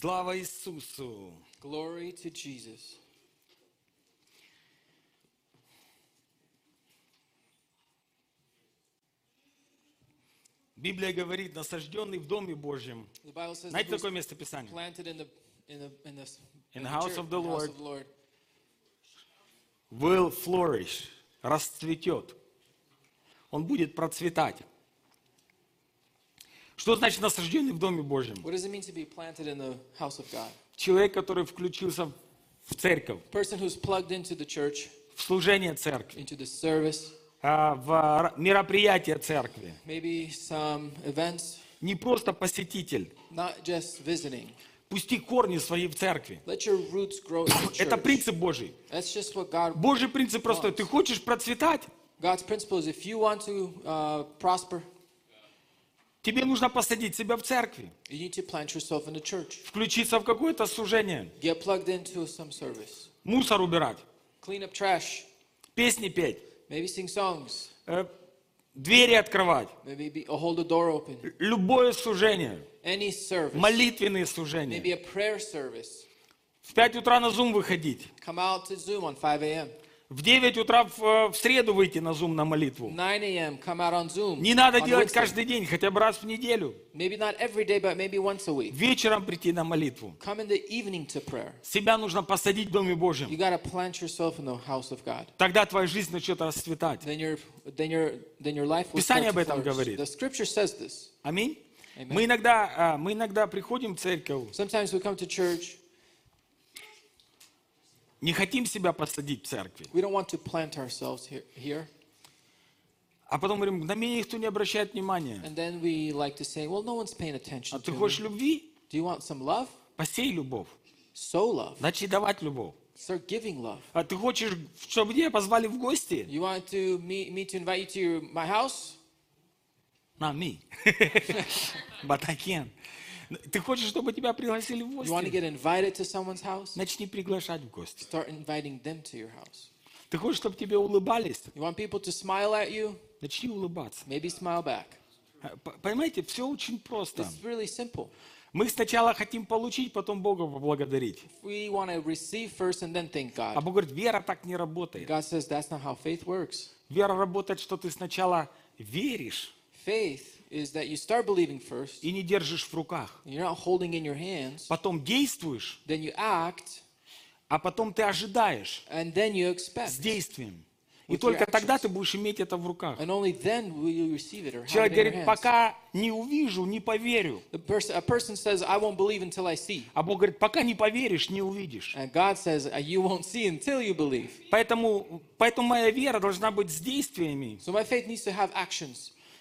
Слава Иисусу! Glory to Jesus. Библия говорит, насажденный в Доме Божьем. Знаете такое место Писания? in the house of the Lord Will flourish, расцветет. Он будет процветать. Что значит насажденный в Доме Божьем? What does it mean to be planted in the house of God? Человек, который включился в церковь, Person who's plugged into the church, в служение церкви, into the service, а, в мероприятие церкви. maybe some events, Не просто посетитель. not just visiting. Пусти корни свои в церкви. Это принцип Божий. Божий принцип простой. Ты хочешь процветать? God's principle is if you want to uh, prosper, Тебе нужно посадить себя в церкви. you need to plant yourself in the church. Включиться в какое-то служение. Get plugged into some service. Мусор убирать. Clean up trash. Песни петь. Maybe sing songs. э, Двери открывать. Maybe be, hold the door open. Любое служение. Any service. Молитвенные Maybe служения. a prayer service. В 5 утра на Zoom выходить. Come out to Zoom on 5 a.m. В 9 утра в, э, в среду выйти на Zoom на молитву. 9 a.m. Come out on Zoom. Не надо on делать Wednesday. каждый день, хотя бы раз в неделю. Maybe not every day, but maybe once a week. Вечером прийти на молитву. Come in the evening to prayer. Себя нужно посадить в Доме You Божьем. got to plant yourself in the house of God. Тогда твоя жизнь начнет расцветать. Then your, then your, then your life will Писание об этом говорит. The scripture says this. Аминь. Amen. Мы иногда, а, мы иногда приходим в церковь, Sometimes we come to church, не хотим себя посадить в церкви. we don't want to plant ourselves here, here. А потом говорим, на меня никто не обращает внимания. And then we like to say, well, no one's paying А attention ты to хочешь любви? Do you want some love? Посей любовь. Sow love. Начни давать любовь. Start giving love. А ты хочешь, чтобы тебя позвали в гости? You want to me, me to invite you to your, my house? На, me. But I can. Ты хочешь, чтобы тебя пригласили в You want to гости? get invited to someone's house? Начни приглашать в гости. Start inviting them to your house. Ты хочешь, чтобы тебе улыбались? You want people to smile at you? Начни улыбаться. Maybe smile back. А, п- Понимаете, все очень просто. It's really simple. Мы сначала хотим получить, потом Бога поблагодарить. We want to receive first and then thank А God. Бог говорит, вера так не работает. God says that's not how faith works. Вера работает, что ты сначала веришь Faith is that you start believing first, и не держишь в руках. you're not holding in your hands, Потом действуешь, then you act, а потом ты ожидаешь and then you с expect. действием. И только тогда ты будешь иметь это в руках. And only then will you receive it or have Человек говорит, пока не увижу, не поверю. The person, a person says, I won't believe until I see. А Бог говорит, пока не поверишь, не увидишь. "Uh. Поэтому, поэтому моя вера должна быть с действиями.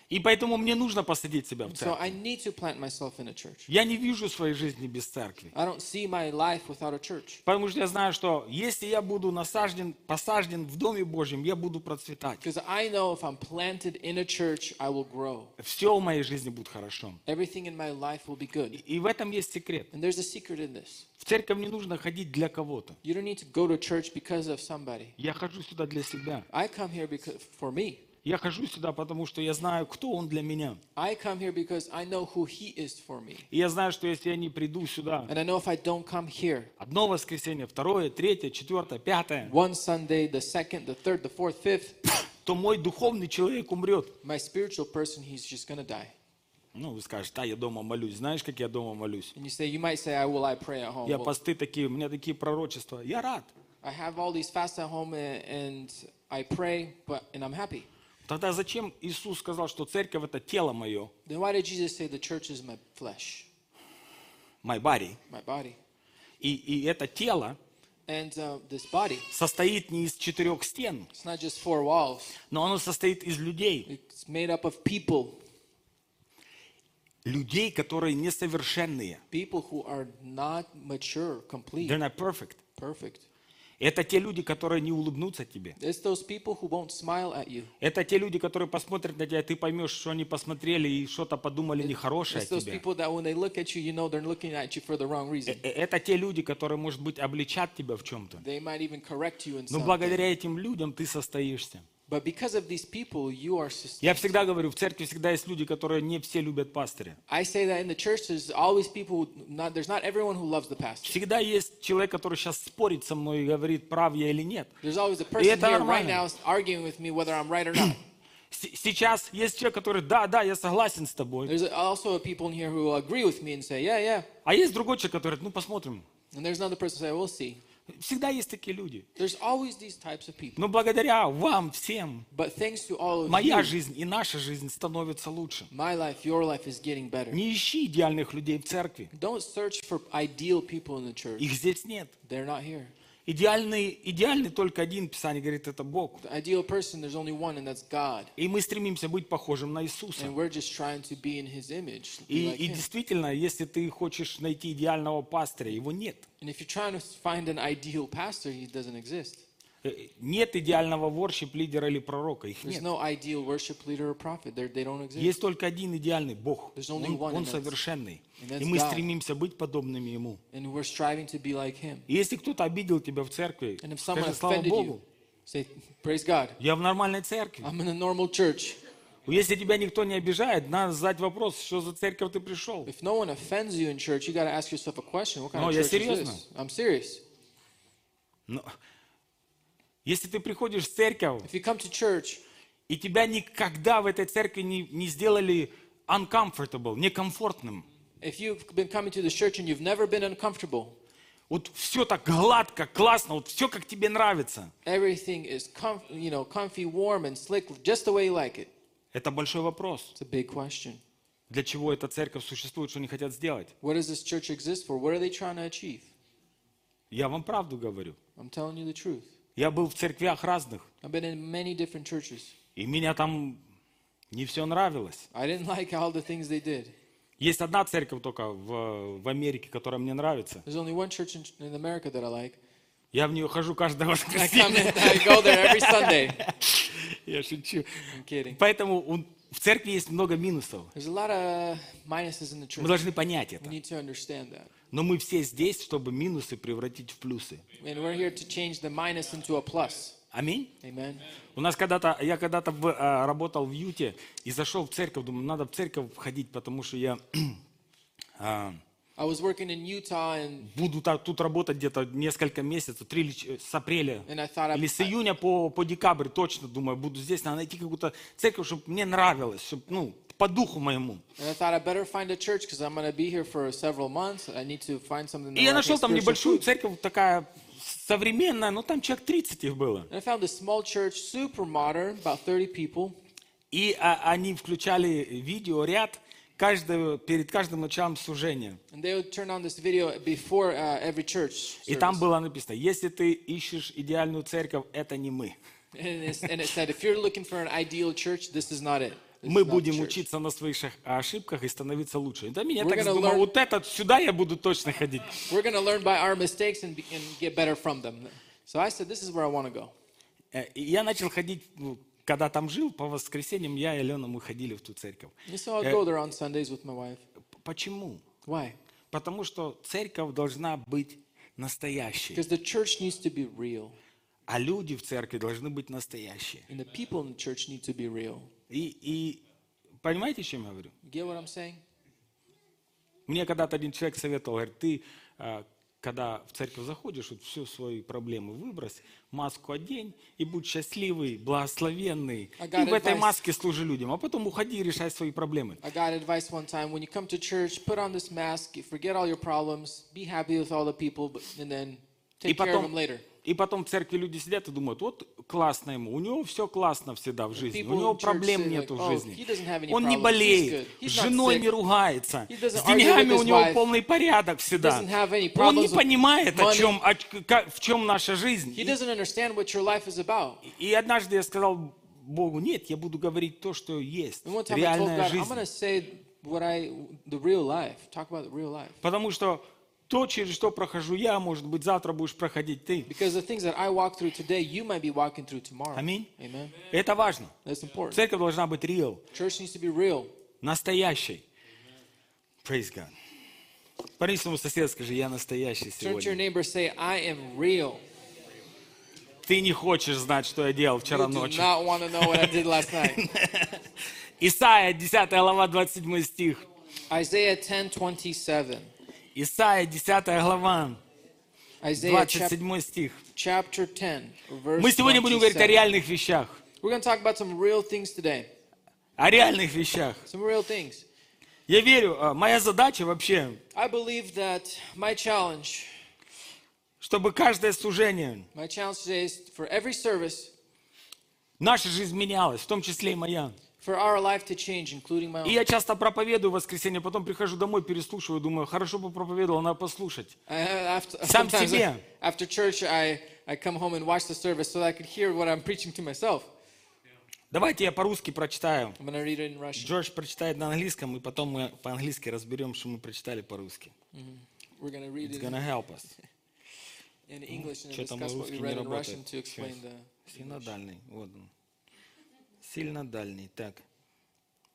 So. И поэтому мне нужно посадить себя в So церковь. I need to plant myself in a church. Я не вижу своей жизни без церкви. I don't see my life without a church. Потому что я знаю, что если я буду насажден, посажен в Доме Божьем, я буду процветать. Because I know if I'm planted in a church, I will grow. Все в моей жизни будет хорошо. Everything in my life will be good. И в этом есть секрет. And there's a secret in this. В церковь не нужно ходить для кого-то. You don't need to go to church because of somebody. Я хожу сюда для себя. I come here because for me. Я хожу сюда, потому что я знаю, кто он для меня. I come here because I know who he is for me. И я знаю, что если я не приду сюда, And I know if I don't come here, одно воскресенье, второе, третье, четвертое, пятое, one Sunday, the second, the third, the fourth, fifth, то мой духовный человек умрет. my spiritual person, he's just to die. Ну, вы скажете, да, я дома молюсь. Знаешь, как я дома молюсь? And you say, you might say, I will I pray at home. Я Well, посты такие, у меня такие пророчества. Я рад. I have all these fasts at home and, and I pray, but and I'm happy. Тогда зачем Иисус сказал, что церковь это тело мое, Then why did Jesus say the church is my flesh, my body, my body? и, и это тело And uh, this body, состоит не из четырех стен, it's not just four walls. но оно состоит из людей. It's made up of people, Людей, которые несовершенные. people who are not mature, complete, They're not perfect. perfect. Это те люди, которые не улыбнутся тебе. It's those people who won't smile at you. Это те люди, которые посмотрят на тебя, и ты поймешь, что они посмотрели и что-то подумали нехорошее It's о those тебе. people that when they look at you, you know they're looking at you for the wrong Э, reason. э, Это те люди, которые, может быть, обличат тебя в чем-то. They might even correct you in Но благодаря этим людям ты состоишься. But because of these people, you are Я всегда говорю, в церкви всегда есть люди, которые не все любят пастыря. I say that in the church, there's always people, who, not, there's not everyone who loves the pastor. Всегда есть человек, который сейчас спорит со мной и говорит, прав я или нет. There's always a person это here нормально. right now arguing with me whether I'm right or not. С- Сейчас есть человек, который, да, да, я согласен с тобой. There's also people in here who agree with me and say, yeah, yeah. А есть другой человек, который ну посмотрим. And there's another person who say, we'll see. Всегда есть такие люди. Но благодаря вам всем, моя you, жизнь и наша жизнь становится лучше. life, life. Не ищи идеальных людей в церкви. Их здесь нет. Идеальный, идеальный только один, Писание говорит, это Бог. The ideal person, there's only one, and that's God. И мы стремимся быть похожим на Иисуса. And we're just trying to be in His image, И, like и Him. действительно, если ты хочешь найти идеального пастыря, его нет. And if you're trying to find an ideal pastor, he doesn't exist. Э, Нет идеального воршип лидера или пророка, их нет. no ideal worship leader or prophet. They're, they don't exist. Есть только один идеальный Бог. Он, он совершенный. И мы God. стремимся быть подобными Ему. And we're striving to be like Him. И если кто-то обидел тебя в церкви, скажи слава Богу, you, say, Praise God. я в нормальной церкви. I'm in a normal church. Если тебя никто не обижает, надо задать вопрос, что за церковь ты пришел. If no one offends you in church, you got to ask yourself a question. What kind No, of я is серьезно. this? I'm serious. Но если ты приходишь в церковь, If you come to church и тебя никогда в этой церкви не, не сделали uncomfortable, некомфортным, If you've been coming to this church and you've never been uncomfortable, вот все так гладко, классно, вот все как тебе нравится, everything is comf- you know, comfy, warm, and slick, just the way you like it. это большой вопрос. It's a big question. Для чего эта церковь существует, что они хотят сделать? What does this church exist for? What are they trying to achieve? Я вам правду говорю. I'm telling you the truth. Я был в церквях разных, I've been in many different churches. и меня там не все нравилось. I didn't like all the things they did. Есть одна церковь только в, в Америке, которая мне нравится. There's only one church in, in America that I like. Я в нее хожу каждое I come воскресенье. in, I go there every Sunday. Я шучу. I'm kidding. Поэтому в церкви есть много минусов. Мы должны понять это. Но мы все здесь, чтобы минусы превратить в плюсы. Аминь. Amen. У нас когда-то, я когда-то в, а, работал в Юте и зашел в церковь, думаю, надо в церковь ходить, потому что я а, I was working in Utah and, буду тут работать где-то несколько месяцев, три или ч- с апреля and I или с июня по, по декабрь точно, думаю, буду здесь, надо найти какую-то церковь, чтобы мне нравилось, чтобы, ну, по духу моему. И я нашел там небольшую церковь, такая современная, ну там человек 30 их было. And I found a small church, super modern, about 30 people. И а, они включали видеоряд каждого, перед каждым началом служения. Before uh, church. И там было написано, если ты ищешь идеальную церковь, это не мы. Мы будем учиться на своих ошибках и становиться лучше. Да меня We're так gonna думал, learn- вот этот, сюда я буду точно ходить. We're going to learn by our mistakes and, be, and get better from them. So I said, this is where I want to go. Э, И я начал ходить, ну, когда там жил, по воскресеньям я и Алена, мы ходили в ту церковь. And so I'll go there on Sundays with my wife. П- Почему? Why? Потому что церковь должна быть настоящей, Because the church needs to be real. а люди в церкви должны быть настоящие. And the people in the church need to be real. И, и понимаете, о чем я говорю? You get what I'm saying? Мне когда-то один человек советовал, говорит, ты, а, когда в церковь заходишь, вот всю свои проблемы выбрось, маску одень и будь счастливый, благословенный. И got в этой advice. маске служи людям, а потом уходи и решай свои проблемы. I got advice one time when you come to church, put on this mask, forget all your problems, be happy with all the people, but, and then И take care of them потом, later. И потом в церкви люди сидят и думают, вот классно ему, у него все классно всегда в жизни, у него проблем like, в "Oh, жизни. Он не болеет, с женой не ругается, с деньгами у него полный порядок всегда. Он не понимает, о чем, о в чем наша жизнь. И однажды я сказал Богу, нет, я буду говорить то, что есть, реальная жизнь. Потому что то, через что прохожу я, может быть, завтра будешь проходить ты. Аминь. Это важно. Церковь должна быть real, Church needs to be real. настоящей. Praise God. Парни своему соседу скажи, я настоящий сегодня. Ты не хочешь знать, что я делал вчера ночью. Исайя, 10 глава, 27 стих. Isaiah 10:27. Исайя, 10 глава, Isaiah chap- 27 стих. chapter 10, verse Мы сегодня будем говорить о 27. реальных вещах. О реальных вещах. Я верю, а, моя задача вообще, чтобы каждое служение, наша жизнь менялась, в том числе и моя. For our life to change, including my И я часто проповедую в воскресенье, потом прихожу домой, переслушиваю, думаю, хорошо бы проповедовал, надо послушать. After, Сам себе. after church, I, I come home and watch the service so that I could hear what I'm preaching to myself. Давайте я по-русски прочитаю. I'm read it in Russian. Джордж прочитает на английском, и потом мы по-английски разберем, что мы прочитали по-русски. We're read It's it gonna help us. in English and discuss what we read in Russian to explain the дальний. Вот он. Сильно дальний. Так.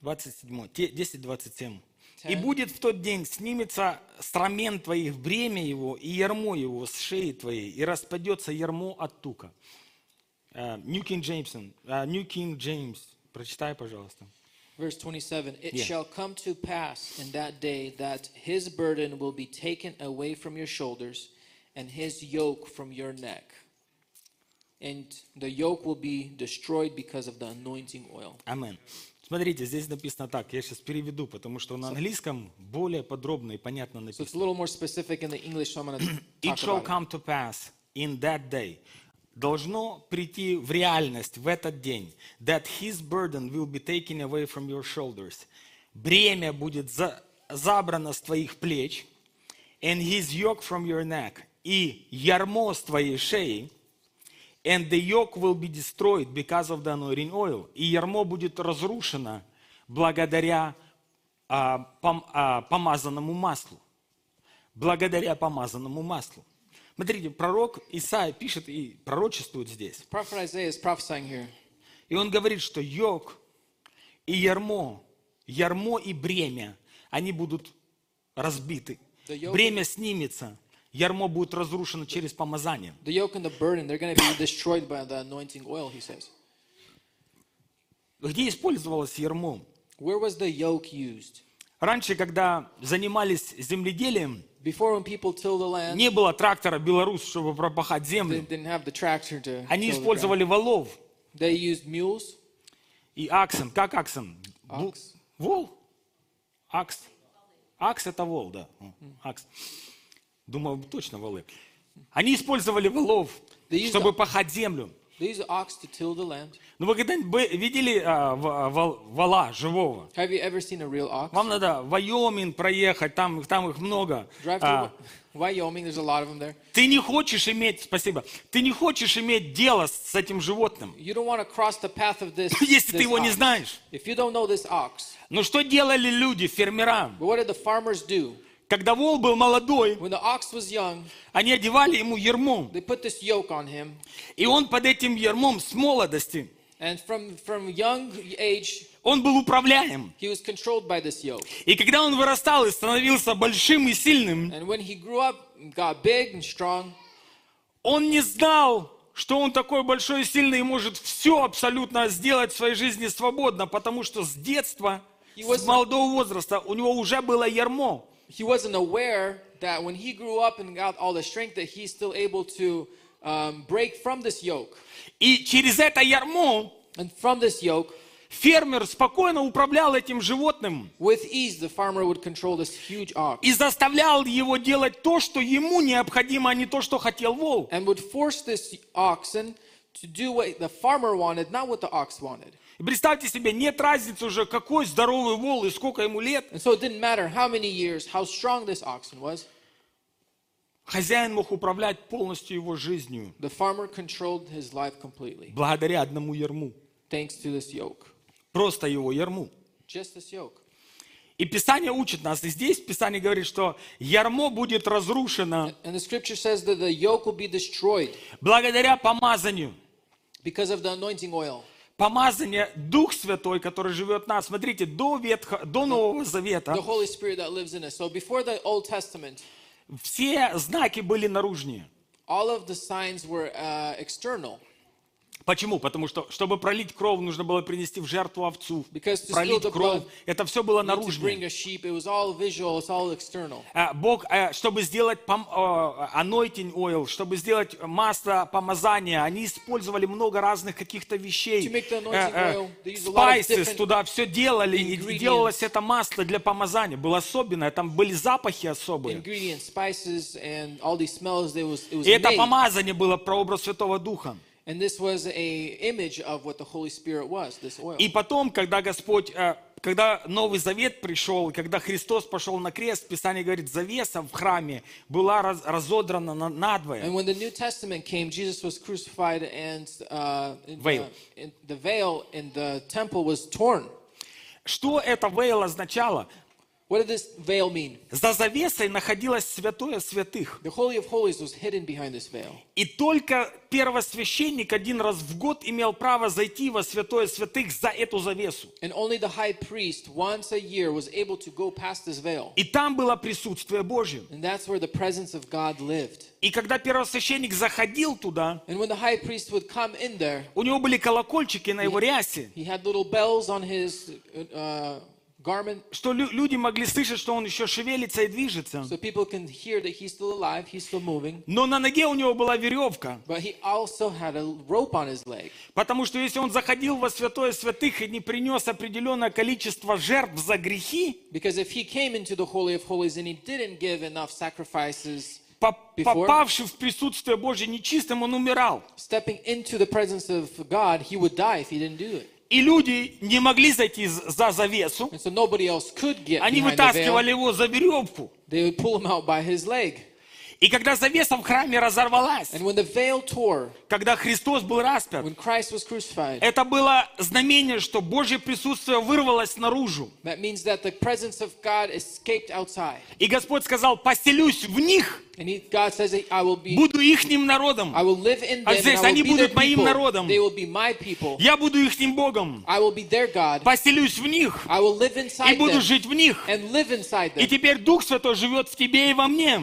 27. Те- 10-27. «И будет в тот день, снимется страмен твоих, бремя его и ярмо его с шеи твоей, и распадется ярмо от тука». Э, New King James. э, New King James. Прочитай, пожалуйста. Verse 27 It Yeah. shall come to pass in that day that his burden will be taken away from your shoulders and his yoke from your neck. And the yoke will be destroyed because of the anointing oil. Амен. Смотрите, здесь написано так, я сейчас переведу, потому что на английском более подробно и понятно So it's написано. a little more specific in the English, so I'm going to It shall come to pass in that day. Должно прийти в реальность в этот день. That his burden will be taken away from your shoulders. Бремя будет за- забрано с твоих плеч. And his yoke from your neck. И ярмо с твоей шеи. And the yoke will be destroyed because of the anointing oil. И ярмо будет разрушено благодаря а, пом- а, помазанному маслу благодаря помазанному маслу. Смотрите, пророк Исаия пишет и пророчествует здесь. И он говорит, что йог и ярмо, ярмо и бремя, они будут разбиты. Бремя снимется, ярмо будет разрушено через помазание. The yoke and the burden, they're going to be destroyed by the anointing oil, he says. Где использовалось ярмо? Where was the yoke used? Раньше, когда занимались земледелием, Before, when people tilled the land, не было трактора «Беларусь», чтобы пропахать they землю. didn't have the tractor to Они till the использовали валов They used mules, и аксен. Как аксен? Акс. Вол? Акс. Акс это вол, да. Акс. Думаю, точно волы. Они использовали и чтобы пахать землю. land. Ну вы когда-нибудь видели а, вол- живого? A real ox? Вам надо в Вайомин проехать, там, там их много. А, Wyoming, there's a lot of them there. ты не хочешь иметь, спасибо, ты не хочешь иметь дело с этим животным, You don't want to cross the path of this, если ты его не знаешь. If you don't know this ox, Но что делали люди, фермера? but what did the farmers do? Когда вол был молодой, When the ox was young, они одевали ему ерму. they put this yoke on him, И он под этим ермом с молодости, and from, from young age, он был управляем. he was controlled by this yoke. И когда он вырастал и становился большим и сильным, And when he grew up, and got big and strong, он не знал, что он такой большой и сильный и может все абсолютно сделать в своей жизни свободно, потому что с детства, He с молодого возраста у него уже было ярмо. he wasn't aware that when he grew up and got all the strength, that he's still able to um, break from this yoke. И через это ярмо And from this yoke, фермер спокойно управлял этим животным with ease, the farmer would control this huge ox и заставлял его делать то, что ему необходимо, а не то, что хотел вол. and would force this oxen to do what the farmer wanted, not what the ox wanted. И представьте себе, нет разницы уже, какой здоровый вол и сколько ему лет. And so it didn't matter how many years, how strong this oxen was, Хозяин мог управлять полностью его жизнью the farmer controlled his life completely благодаря одному ярму. thanks to this yoke. Просто его ярму. Just this yoke. И Писание учит нас, и здесь Писание говорит, что ярмо будет разрушено And the scripture says that the yoke will be destroyed благодаря помазанию. because of the anointing oil. Помазание Дух Святой, который живет в нас. Смотрите, до, Ветхо, до Нового Завета The Holy Spirit that lives in us. So before the Old Testament, все знаки были наружнее. all of the signs were uh, external. Почему? Потому что, чтобы пролить кровь, нужно было принести в жертву овцу. Пролить кровь. Это все было наружное. А, Бог, э, чтобы сделать anointing oil, чтобы сделать масло помазания, они использовали много разных каких-то вещей. Anointing Э, э, туда все делали, и делалось это масло для помазания. Было особенное, там были запахи особые. И это помазание было прообраз Святого Духа. And this was a image of what the Holy Spirit was. This oil. И потом, когда Господь, э, когда Новый Завет пришел, и когда Христос пошел на крест, Писание говорит, завеса в храме была раз- разодрана на- надвое. And when the New Testament came, Jesus was crucified, and uh, in Veil. The, in the veil in the temple was torn. Что это вейл означало? What did this veil mean? За завесой находилось святое святых. The Holy of Holies was hidden behind this veil. И только первосвященник один раз в год имел право зайти во святое святых за эту завесу. And only the high priest once a year was able to go past this veil. И там было присутствие Божье. And that's where the presence of God lived. И когда первосвященник заходил туда, And when the high priest would come in there, у него были колокольчики на его рясе, he had little bells on his uh, garment что лю- люди могли слышать, что он еще шевелится и движется. so people can hear that he's still alive, he's still moving. Но на ноге у него была веревка, But he also had a rope on his leg. потому что если он заходил во святое святых и не принес определенное количество жертв за грехи, Because if he came into the Holy of Holies and he didn't give enough sacrifices, попавший в присутствие Божье нечистым, он умирал. stepping into the presence of God, he would die if he didn't do it. И люди не могли зайти за завесу, они вытаскивали его за веревку. И когда завеса в храме разорвалась, tore, когда Христос был распят, это было знамение, что Божье присутствие вырвалось наружу. И Господь сказал, поселюсь в них, he, буду ихним народом. In them, А здесь они будут моим народом. Я буду ихним Богом. Поселюсь в них и буду them жить в них. И теперь Дух Святой живет в тебе и во мне.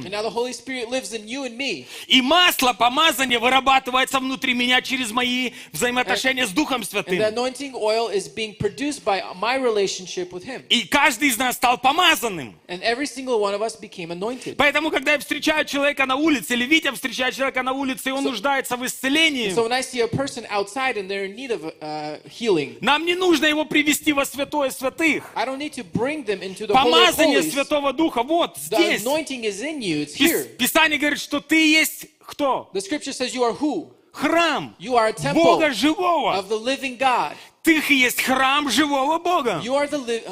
The lives in you and me. И масло помазания вырабатывается внутри меня через мои взаимоотношения с Духом And the Святым. anointing oil is being produced by my relationship with Him. И каждый из нас стал помазанным. And every single one of us became anointed. Поэтому, когда я встречаю человека на улице, или Витя встречает человека на улице, и он нуждается в исцелении, So when I see a person outside and they're in need of uh, healing, нам не нужно его привести во святое святых. I don't need to bring them into the Помазание. Святого Духа вот The здесь. anointing is in you. It's here. Писание говорит, что ты есть кто? The scripture says you are who? Храм You are a temple Бога живого. of the living God. Ты есть храм живого Бога. You are the li-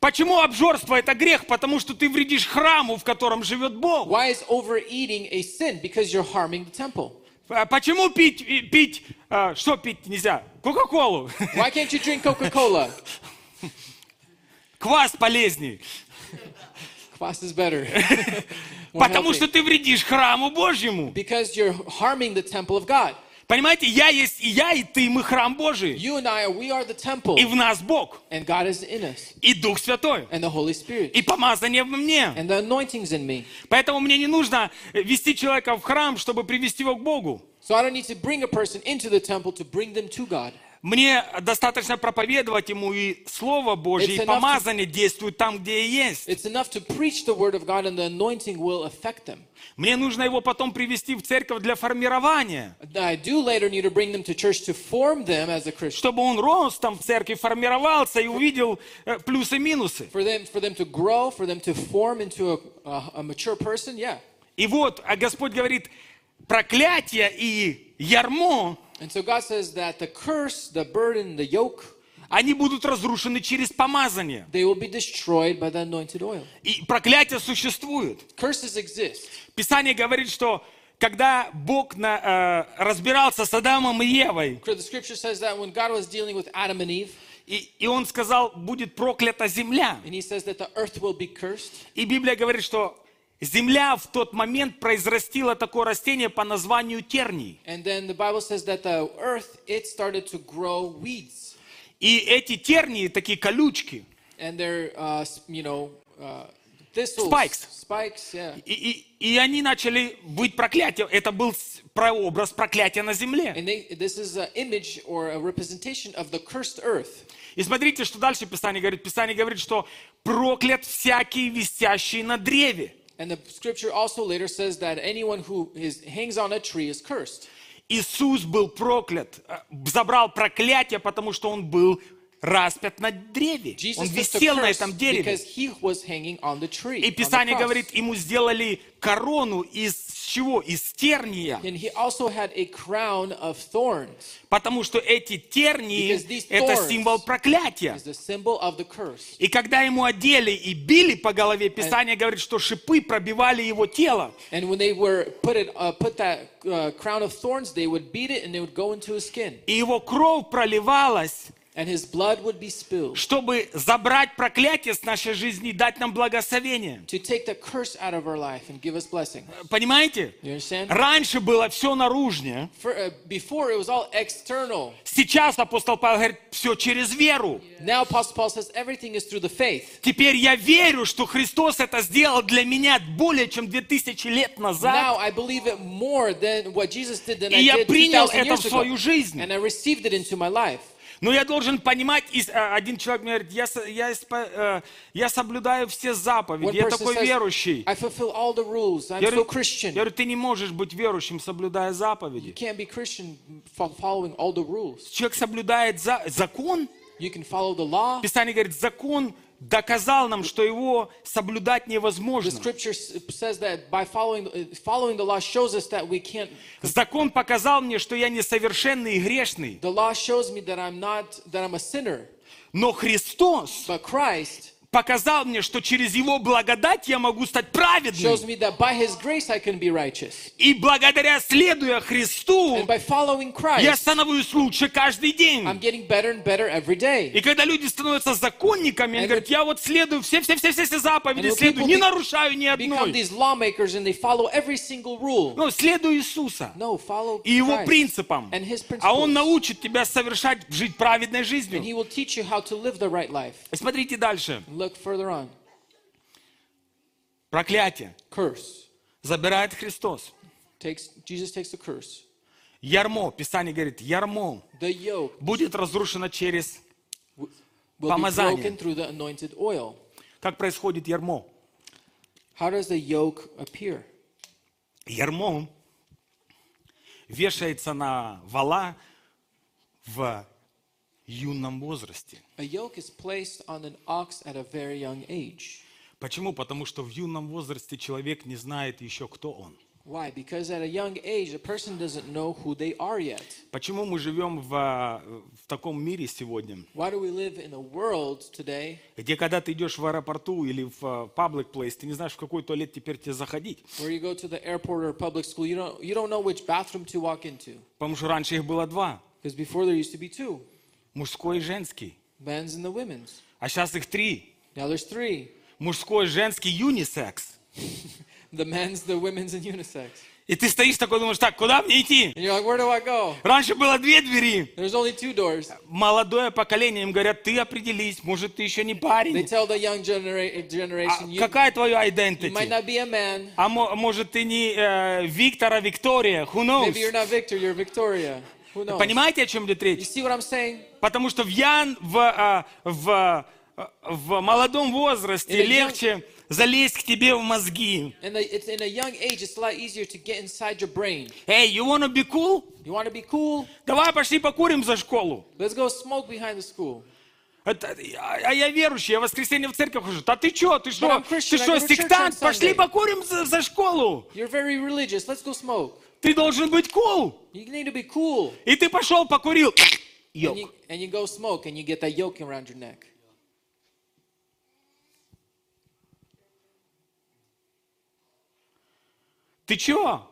Почему обжорство это грех? Потому что ты вредишь храму, в котором живет Бог. Why is overeating a sin? Because you're harming the temple. А Почему пить, пить, а, что пить нельзя? Кока-колу. Why can't you drink Coca-Cola? Квас полезней. Kvass is better. Потому что ты вредишь храму Божьему. Because you're harming the temple of God. Понимаете, я есть и я, и ты, мы храм Божий. You and I, we are the temple, И в нас Бог, and God is in us, и Дух Святой, and the Holy Spirit, и помазание в мне. and the anointing's in me. Поэтому мне не нужно вести человека в храм, чтобы привести его к Богу. So I don't need to bring a person into the temple to bring them to God. Мне достаточно проповедовать ему и Слово Божье, и enough to- помазание действует там, где и есть. Мне нужно его потом привести в церковь для формирования, чтобы он рос там в церкви, формировался и увидел э, mature person. Yeah. И вот, а Господь говорит, проклятие и ярмо, And so God says that the curse, the burden, the yoke, они будут разрушены через помазание. they will be destroyed by the anointed oil. И проклятие существует. Curses exist. Писание говорит, что когда Бог на- э, разбирался с Адамом и Евой, The scripture says that when God was dealing with Adam and Eve, и, и он сказал, будет проклята земля. and he says that the earth will be cursed, И Библия говорит, что земля в тот момент произрастила такое растение по названию терний. И эти тернии, такие колючки, And they're, uh, you know, uh, thistles, Spikes. spikes, yeah. И, и- и они начали быть проклятием. Это был прообраз проклятия на земле. And they, this is an image or a representation of the cursed earth. И смотрите, что дальше Писание говорит. Писание говорит, что проклят всякий висящий на древе. And the scripture also later says that anyone who is, hangs on a tree is cursed. Иисус был проклят, э, забрал проклятие, потому что он был распят на древе. Он Jesus the висел на этом дереве. because he was hanging on the tree. И Писание говорит, ему сделали корону из чего? Из терния. And he also had a crown of thorns. Потому что эти тернии это символ проклятия. И когда ему одели и били по голове, Писание говорит, что шипы пробивали его тело. And uh, uh, and И его кровь проливалась, and his blood would be spilled чтобы забрать проклятие с нашей жизни и дать нам благословение. to take the curse out of our life and give us blessing. Понимаете? You understand? Раньше было все наружнее. For, uh, before it was all external. Сейчас апостол Павел говорит, все через веру. Now Apostle Paul says everything is through the faith. Теперь я верю, что Христос это сделал для меня более чем 2000 лет назад. Now I believe it more than what Jesus did than I И я принял 2,000 это в свою ago. жизнь. And I received it into my life. Но я должен понимать, а, один человек мне говорит, я, я, э, я соблюдаю все заповеди, я такой верующий. I fulfill all the rules. I'm Я говорю, Christian. я говорю, ты не можешь быть верующим, соблюдая You заповеди. can't be Christian fo- following all the rules. Человек соблюдает за- закон. You can follow the law. Писание говорит, закон доказал нам, что его соблюдать невозможно. uh. Закон показал мне, что я несовершенный и грешный. Но Христос показал мне, что через Его благодать я могу стать праведным. И благодаря следуя Христу, following я Christ, становлюсь лучше каждый день. better and better. И когда люди становятся законниками, они And говорят, я вот следую все-все-все-все заповеди, следую, не нарушаю ни одной. rule. Ну, следуй Иисуса No, и Его Christ принципам. А Он научит тебя совершать, жить праведной жизнью. Right смотрите дальше. Look further on. Проклятие Curse забирает Христос. takes Jesus takes the curse. Ярмо, Писание говорит, ярмо The yoke будет разрушено через... will be Помазание. broken through the anointed oil. Как происходит ярмо? How does the yoke appear? Ярмо вешается на вала в юном возрасте. A yoke is placed on an ox at a very young age. Почему? Потому что в юном возрасте человек не знает еще, кто он. Why? Because at a young age, a person doesn't know who they are yet. Почему мы живем в, а, в таком мире сегодня, Why do we live in a world today где когда ты идешь в аэропорту или в а, public place, ты не знаешь, в какой туалет теперь тебе заходить? where you go to the airport or public school, you don't, you don't know which bathroom to walk into? Потому что раньше их было два. Because before there used to be two Мужской и женский. Men's and the women's. А сейчас их три. Now there's three Мужской, женский, юнисекс. the men's, the women's, and unisex. И ты стоишь такой, думаешь, так, куда мне идти? Like, where do I go? Раньше было две двери. There's only two doors. Молодое поколение им говорят, ты определись, может, ты еще не They парень. tell the young genera- А generation, you, какая твоя identity? man. А мо- может, ты не э, Виктора, Виктория? Who knows? Maybe you're not Victor, you're Victoria. Who knows? Понимаете, о чем идет речь? Потому что в, ян, в, а, в, а, в молодом возрасте легче залезть к тебе в мозги. Эй, you wanna be cool? You want to be cool? Давай пошли покурим за школу. Let's go smoke behind the school. А а я верующий, я в воскресенье в церковь хожу. Да ты что, ты что, ты что, сектант? Пошли покурим за, за школу. You're very religious. Let's go smoke. Ты должен быть cool. You need to be cool. И ты пошел, покурил. And Йок. you, and you go smoke and you get that yoke around your neck. Ты чё?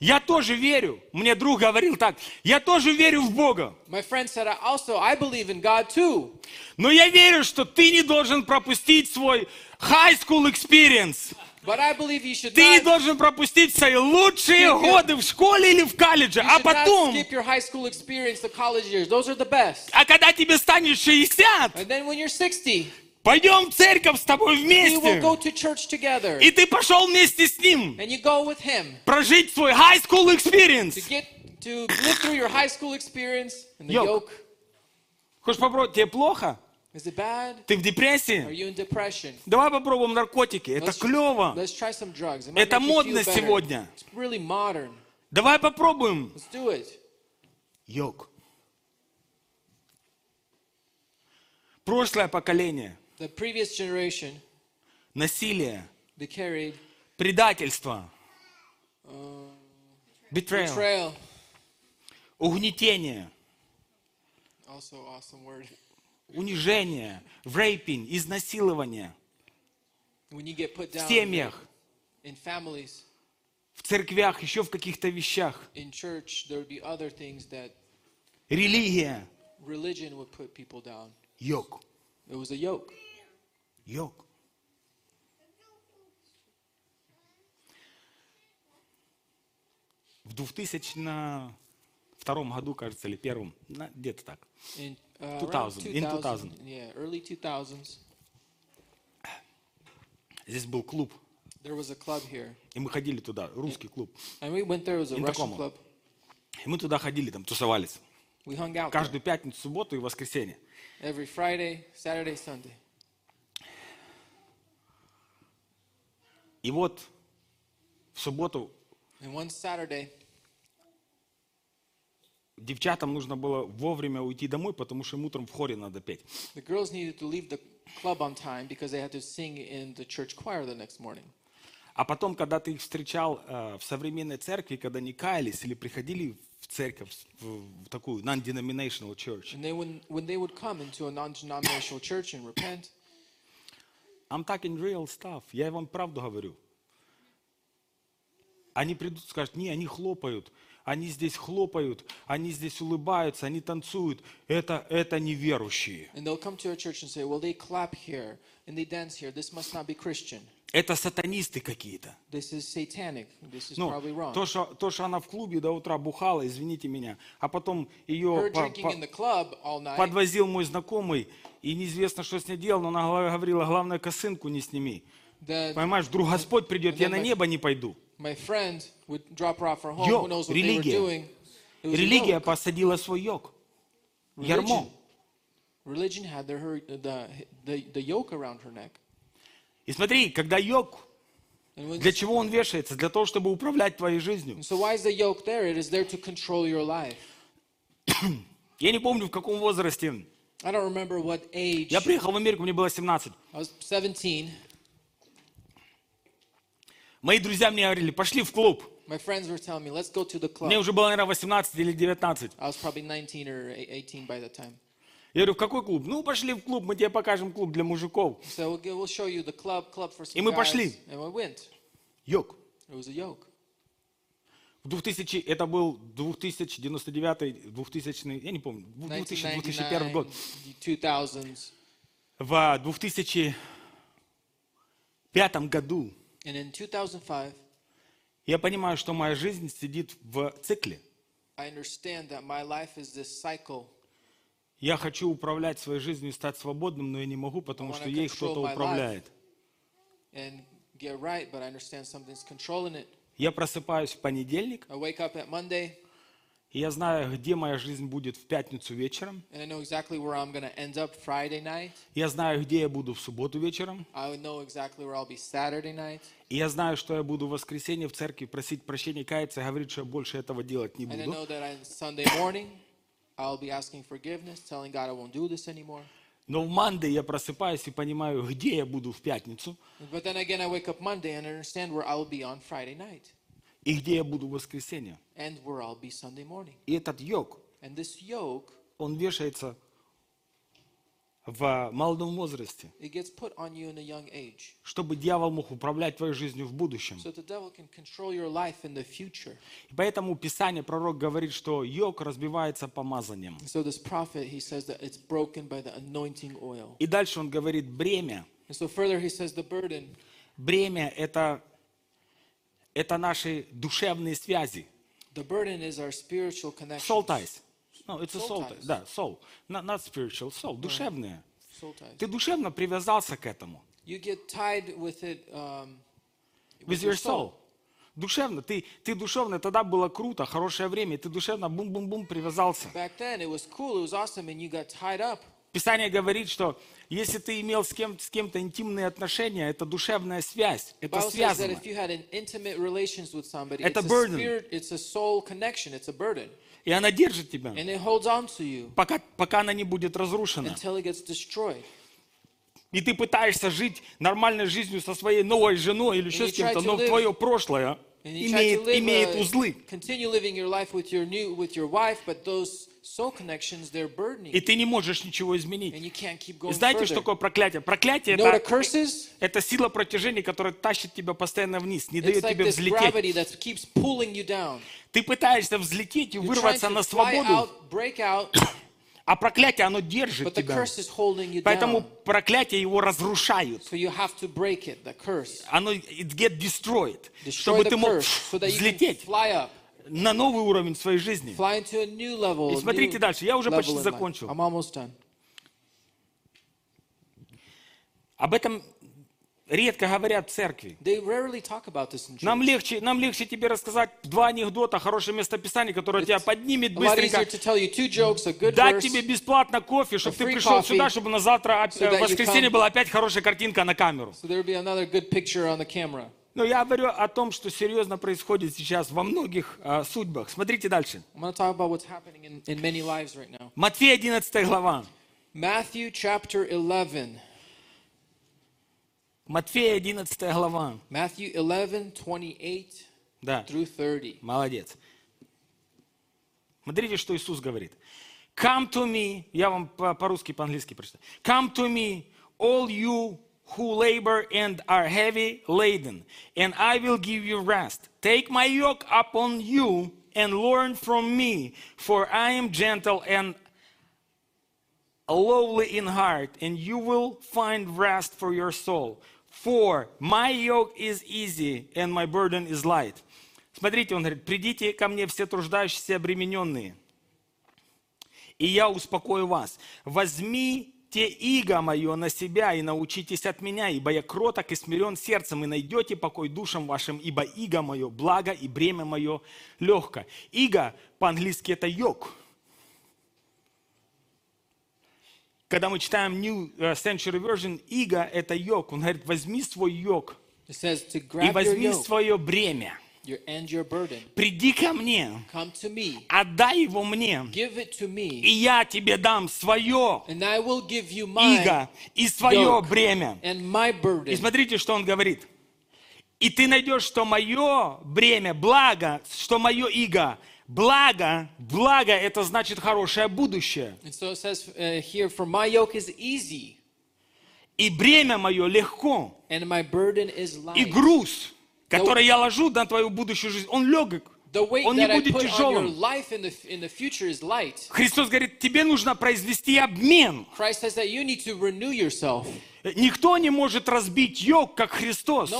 Я тоже верю. Мне друг говорил так. Я тоже верю в Бога. My friend said, I also, I believe in God too. Но я верю, что ты не должен пропустить свой high school experience. But I believe you should Ты должен пропустить свои лучшие годы в школе или в колледже. А потом, а когда тебе станет 60, And then when you're 60, Пойдем в церковь с тобой вместе. И ты пошел вместе с ним And you go with him прожить свой high school to experience. get to live through your high school experience and the Yoke. yoke. Хочешь попробовать? Тебе плохо? Is it bad? Ты в Are депрессии? you in depression? Давай попробуем наркотики. Это клево. Это модно сегодня. Really. Давай попробуем. Йог. Прошлое поколение. The previous generation, Насилие. Предательство. Betrayal. betrayal. Угнетение. Also, awesome word. Унижение. Рейпинг. Изнасилование. В семьях. В церквях. Еще в каких-то вещах. Религия. Йог. Йог. В 2002 году, кажется, или первом, где-то так. In uh, 2000, around in 2000, 2000. yeah, early 2000s, Здесь был клуб, there was a club here, и мы ходили туда, русский клуб. and we went there. It was a Russian club. И мы туда ходили, там тусовались. We hung out there Каждую пятницу, субботу и воскресенье. every Friday, Saturday, Sunday. И вот в субботу And one Saturday, девчатам нужно было вовремя уйти домой, потому что им утром в хоре надо петь. the girls needed to leave the club on time because they had to sing in the church choir the next morning. А потом, когда ты их встречал э, в современной церкви, когда они каялись или приходили в церковь, в, в такую non-denominational church, And then when, when they would come into a non-denominational church and repent, I'm talking real stuff, я вам правду говорю. Они придут скажут, не, они хлопают, они здесь хлопают, они здесь улыбаются, они танцуют. Это, это неверующие. say, well, here here. Это сатанисты какие-то. Ну, то что, то, что она в клубе до утра бухала, извините меня, а потом ее по- по- night, подвозил мой знакомый, и неизвестно, что с ней делал, но она говорила, главное, косынку не сними. the, Понимаешь, вдруг Господь придет, я на небо не пойду. My friend would drop her off her home. Йог, Who knows what религия. Религия посадила свой йог. Ярмо. Religion had her, the, the, the yoke around her neck. И смотри, когда йог, для чего он вешается? Для того, чтобы управлять твоей жизнью. so why is the yoke there? It is there to control your life. Я не помню, в каком возрасте. I don't remember what age. Я приехал в Америку, мне было 17. I was 17. Мои друзья мне говорили, пошли в клуб. My friends were telling me, let's go to the club. Мне уже было, наверное, 18 или 19. I was probably 19 or 18 by that time. Я говорю, в какой клуб? Ну, пошли в клуб, мы тебе покажем клуб для мужиков. So we'll, show you the club, club for some И мы пошли. And we went. Йог. It was a yoke. В 2000, это был 2099, 2000, я не помню, 2000, 2001 год. 1999, 2000s. В 2005 году And in 2005, я понимаю, что моя жизнь сидит в цикле. I understand that my life is this cycle. Я хочу управлять своей жизнью и стать свободным, но я не могу, потому что ей кто-то управляет. and get right, but I understand something's controlling it. Я просыпаюсь в понедельник, I wake up at Monday и я знаю, где моя жизнь будет в пятницу вечером. exactly. Я знаю, где я буду в субботу вечером. Exactly. И я знаю, что я буду в воскресенье в церкви просить прощения, каяться говорить, что я больше этого делать не буду. morning. Но в Мандей я просыпаюсь и понимаю, где я буду в пятницу But then again, I wake up Monday and understand where I'll be on Friday night и где я буду в воскресенье. and where I'll be Sunday morning. И этот йог, And this yoke, он вешается в молодом возрасте, it gets put on you in a young age. чтобы дьявол мог управлять твоей жизнью в будущем. So the devil can control your life in the future. И поэтому Писание, пророк говорит, что йог разбивается помазанием. So this prophet, he says that it's broken by the anointing oil. И дальше он говорит, бремя. And so further, he says the burden, Бремя – это, это наши душевные связи. the burden is our spiritual connection. Soul ties. No, it's a Soul soul ties. Да, soul. Not, not spiritual, soul. Душевные. Soul ties. Ты душевно привязался к этому. You get tied with it um, With your soul. Душевно. Ты, ты душевно, тогда было круто, хорошее время, ты душевно бум-бум-бум привязался. Back then, it was cool, it was awesome, and you got tied up. Писание говорит, что если ты имел с, кем, с кем-то интимные отношения, это душевная связь, это связано. somebody, Это burden. И она держит тебя, you пока, пока она не будет разрушена. И ты пытаешься жить нормальной жизнью со своей новой женой или еще с кем-то, но live- твое прошлое имеет, имеет узлы. И ты не можешь ничего изменить. and you can't keep И going знаете, что такое проклятие? Проклятие это, сила протяжения, которая тащит тебя постоянно вниз, не дает тебе взлететь. gravity that keeps pulling you down. Ты пытаешься взлететь и вырваться на свободу, а проклятие, оно but держит the тебя. curse is holding you Поэтому down. проклятие его разрушают. So you have to break it, the curse. Оно it get destroyed, Destroy чтобы ты мог curse so that you can взлететь fly up, на новый уровень своей жизни. level. И смотрите дальше, я уже почти закончил. I'm almost done. Об этом редко говорят в церкви. They rarely talk about this in church. Нам легче, нам легче тебе рассказать два анекдота, хорошее местописание, которое тебя поднимет быстренько, jokes, дать verse, тебе бесплатно кофе, чтобы ты пришел сюда, чтобы на завтра, so в воскресенье была опять хорошая картинка на камеру. so Но я говорю о том, что серьезно происходит сейчас во многих а, судьбах. Смотрите дальше. In, in right. Матфея 11 глава. Matthew chapter 11. Матфея 11 глава. Matthew 11, 28 Да, through 30. молодец. Смотрите, что Иисус говорит. Come to me, я вам по- по-русски, по-английски прочитаю. Come to me, all you who labor and are heavy laden, and I will give you rest. Take my yoke upon you and learn from me, for I am gentle and lowly in heart, and you will find rest for your soul. For my yoke is easy and my burden is light. Смотрите, он говорит, придите ко мне все труждающиеся и обремененные, и я успокою вас. Возьмите иго мое на себя и научитесь от меня, ибо я кроток и смирен сердцем, и найдете покой душам вашим, ибо иго мое благо и бремя мое легко. Иго по-английски это йог. Когда мы читаем New э, Century Version, иго это йог. Он говорит, возьми свой йог says и возьми свое бремя. Приди ко мне, Come to me. отдай его мне, и я тебе дам свое иго и свое бремя. and my И смотрите, что он говорит. И ты найдешь, что мое бремя, благо, что мое иго, благо, благо это значит хорошее будущее. And so says uh, here, И бремя мое легко. and my burden is И груз, который я ложу на твою будущую жизнь, он легок. Он не будет тяжелым. Христос говорит, тебе нужно произвести обмен. Никто не может разбить йог, как Христос.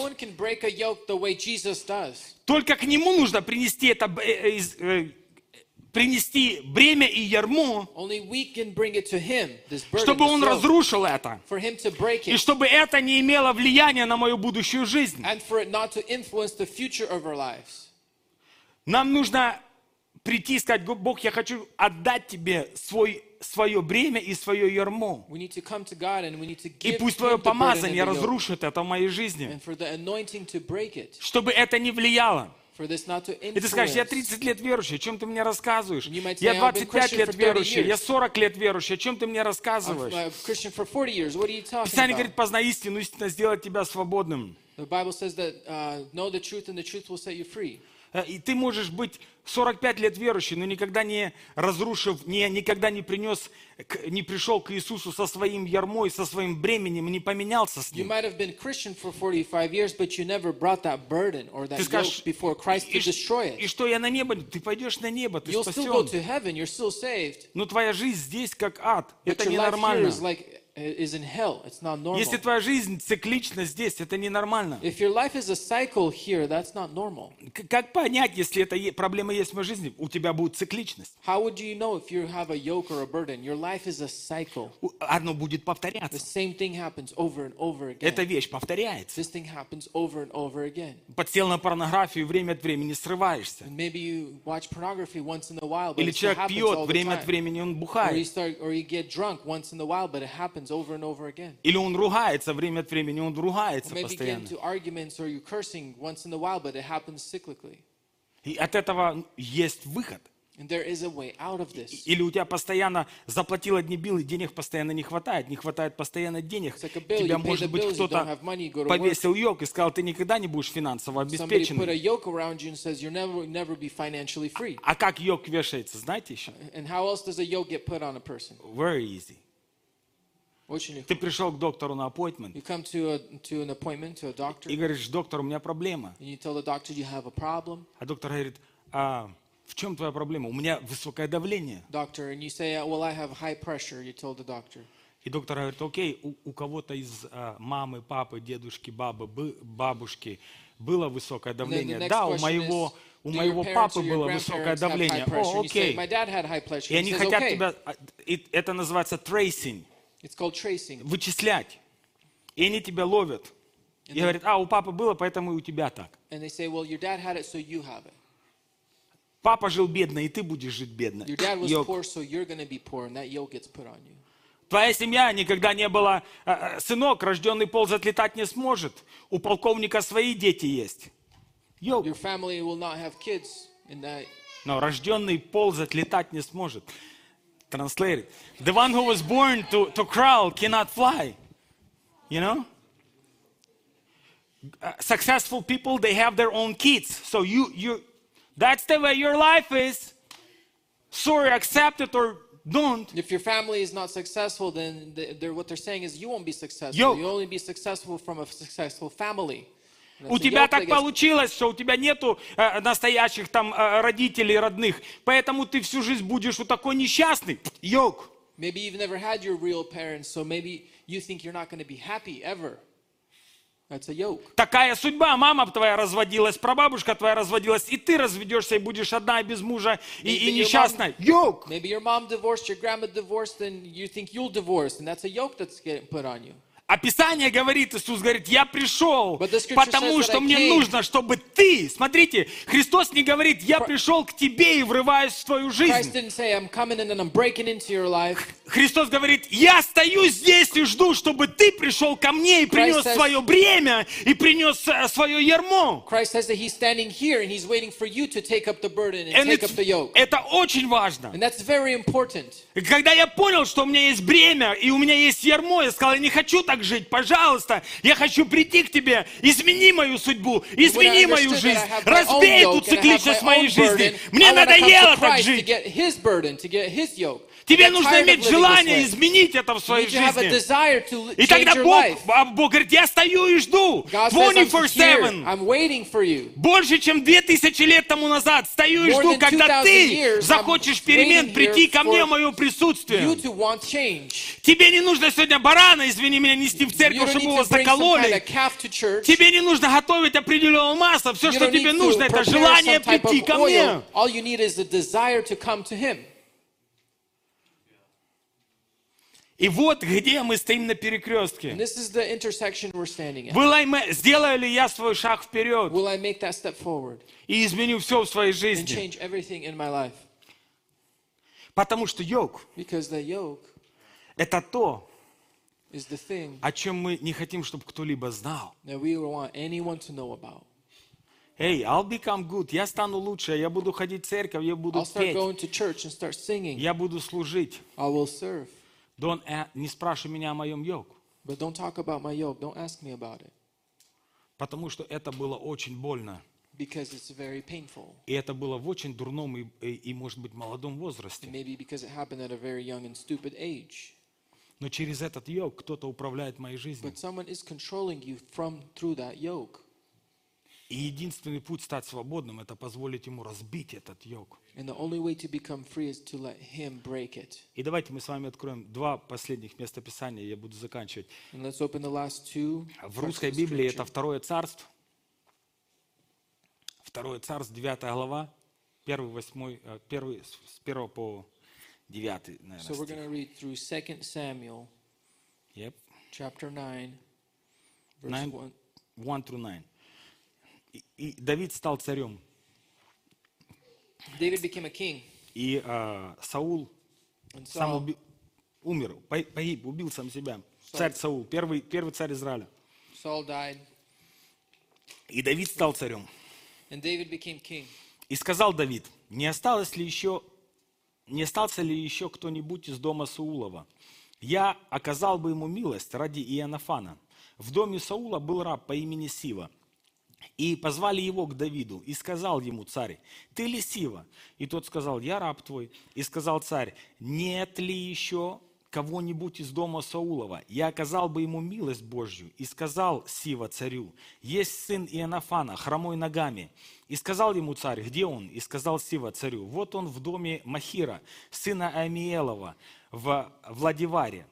Только к Нему нужно принести это, э, э, э, принести бремя и to Him, чтобы Он разрушил это. И чтобы это не имело влияния на мою будущую жизнь. Нам нужно прийти и сказать, Бог, я хочу отдать тебе свой, свое бремя и свое ярмо. И пусть твое помазание разрушит это в моей жизни. Чтобы это не влияло. И ты скажешь, я influence. 30 лет верующий, о чем ты мне рассказываешь? Я "I've been 25 Christian лет for 30 верующий, я years." 40 лет верующий, о чем ты мне рассказываешь? a Christian for 40 years. What are you talking Писание говорит, познай истину, истина сделает тебя свободным. The Bible says that uh, know the truth and the truth will set you free. Э, И ты можешь быть 45 лет верующий, но никогда не разрушив, не, никогда не принес, не пришел к Иисусу со своим ярмой, со своим бременем, не поменялся с ним. might have been Christian for 45 years, but you never brought that burden or that Ты скажешь, и, и что я на небо? Ты пойдешь на небо, ты You'll спасен. heaven. Но твоя жизнь здесь как ад. But Это ненормально. like is in hell. It's not normal. Если твоя жизнь циклична здесь, это ненормально. If your life is a cycle here, that's not normal. К- Как понять, если эта е- проблема есть в моей жизни? У тебя будет цикличность. How would you know if you have a yoke or a burden? Your life is a cycle. У- Оно будет The повторяться. same thing happens over and over Эта again. вещь повторяется. This thing happens over and over again. Подсел на порнографию, время от времени срываешься. And maybe you watch pornography once in a while, but Или it человек happens пьет, all the время от времени он Or you бухает. start, or you get drunk once in a while, but it happens over and over again. Или он ругается, время от времени он ругается maybe you get постоянно. into arguments, or you're cursing once in a while, but it happens cyclically. И от этого есть выход. And there is a way out of this. Или у тебя постоянно заплатил одни билы, денег постоянно не хватает, не хватает постоянно денег. It's like a bill, Тебя, you pay может быть, bills, you don't кто-то have money, you go to work. повесил йог и сказал, ты никогда не будешь финансово Somebody put a обеспечен. yoke around you and says you'll never, never be financially free. А как йог вешается, знаете еще? And how else does a yoke get put on a person? Very easy. Очень легко. Ты пришел к доктору на appointment You come to, a, to an appointment, to a doctor, и говоришь, доктор, у меня проблема. and you tell the doctor you have a problem. А доктор говорит, а в чем твоя проблема? У меня высокое давление. Doctor, and you say, well, I have high pressure, you told the doctor. И доктор говорит, окей, у, у кого-то из а, мамы, папы, дедушки, бабы, бы- бабушки было высокое the давление. next Да, у моего, is, у моего папы было высокое давление. О, окей. И они хотят тебя, а, это называется tracing. Вычислять. И они тебя ловят. И говорят, а, у папы было, поэтому и у тебя так. And they say, well, your dad had it, so you have it. Папа жил бедно, и ты будешь жить бедно. Your dad was Йог. poor, so you're going to be poor, and that yoke gets put on you. Твоя семья никогда не была, а, а, сынок, рожденный ползать летать не сможет. У полковника свои дети есть. Йог. Your family will not have kids, and that Но рожденный ползать летать не сможет. Translate it. The one who was born to, to crawl cannot fly. You know? Uh, successful people, they have their own kids. So you, you, that's the way your life is. Sorry, accept it or don't. if your family is not successful, then they- they're, what they're saying is you won't be successful. Yoke. You'll only be successful from a successful family. У тебя так получилось, что у тебя нету э, настоящих там э, родителей родных, поэтому ты всю жизнь будешь вот такой несчастный. Йог. Maybe you've never had your real parents, so maybe you think you're not going to be happy ever. That's a yoke. Такая судьба. Мама твоя разводилась, прабабушка твоя разводилась, и ты разведешься и будешь одна без мужа и, и несчастная. Йог. Maybe your mom divorced, your grandma divorced, and you think you'll divorce, and that's a yoke that's getting put on you. А Писание говорит, Иисус говорит, я пришел, потому что мне came. нужно, чтобы ты, смотрите, Христос не говорит, я пришел к тебе и врываюсь в твою жизнь. say. Христос говорит, я стою здесь и жду, чтобы ты пришел ко мне и принес свое бремя и принес э, свое ярмо. Это очень важно. Когда я понял, что у меня есть бремя и у меня есть ярмо, я сказал, я не хочу так жить, пожалуйста, я хочу прийти к тебе, измени мою судьбу, измени мою жизнь, разбей эту I have цикличность моей own жизни. Мне надоело так жить. Тебе нужно иметь желание изменить это в своей жизни. И тогда Бог, а Бог говорит, я стою и жду God says, I'm here. 24-7. I'm waiting for you. Больше, чем две тысячи лет тому назад. Стою и жду, когда 2000 ты захочешь перемен, прийти ко мне в мое присутствие. Тебе не нужно сегодня барана, извини меня, нести в церковь, чтобы его закололи. Тебе не нужно готовить определенного масла. Все, что тебе нужно, это желание прийти ко мне. oil. All you need is a desire to come to Him. И вот где мы стоим на перекрестке. мы- Сделаю ли я свой шаг вперед Will и изменю все в своей жизни? Потому что йог это то, thing о чем мы не хотим, чтобы кто-либо знал. Эй, I'll become good, я стану лучше, я буду ходить в церковь, я буду I'll петь, я буду служить. I will serve. Don't не спрашивай меня о моем йог, But don't talk about my yoke. Don't ask me about it. потому что это было очень больно. Because it's very painful. И это было в очень дурном и, и, и, может быть, молодом возрасте. maybe because it happened at a very young and stupid age. Но через этот йог кто-то управляет моей жизнью. But someone is controlling you from through that yoke. И единственный путь стать свободным – это позволить ему разбить этот йог. И давайте мы с вами откроем два последних места Писания, я буду заканчивать. And let's open the last two. В русской Библии это Второе Царство. Второе Царство, 9 глава, 1, 8, э, первый, с с 1 по 9, наверное, So we're going to read through 2 Samuel Yep. chapter 9, verse Nine. 1. 1 through 9. И, Давид стал царем, David became a king, и э, Саул and сам Saul, уби- умер, по- погиб, убил сам себя. Царь Саул, первый, первый царь Израиля. Saul died, И Давид стал царем. and David became king. И сказал Давид, не осталось ли еще, не остался ли еще кто-нибудь из дома Саулова? Я оказал бы ему милость ради Иоаннафана. В доме Саула был раб по имени Сива. И позвали его к Давиду, и сказал ему царь, ты ли Сива? И тот сказал, я раб твой. И сказал царь, нет ли еще кого-нибудь из дома Саулова? Я оказал бы ему милость Божью. И сказал Сива царю, есть сын Иоаннафана, хромой ногами. И сказал ему царь, где он? И сказал Сива царю, вот он в доме Махира, сына Амиелова, в Владиваре.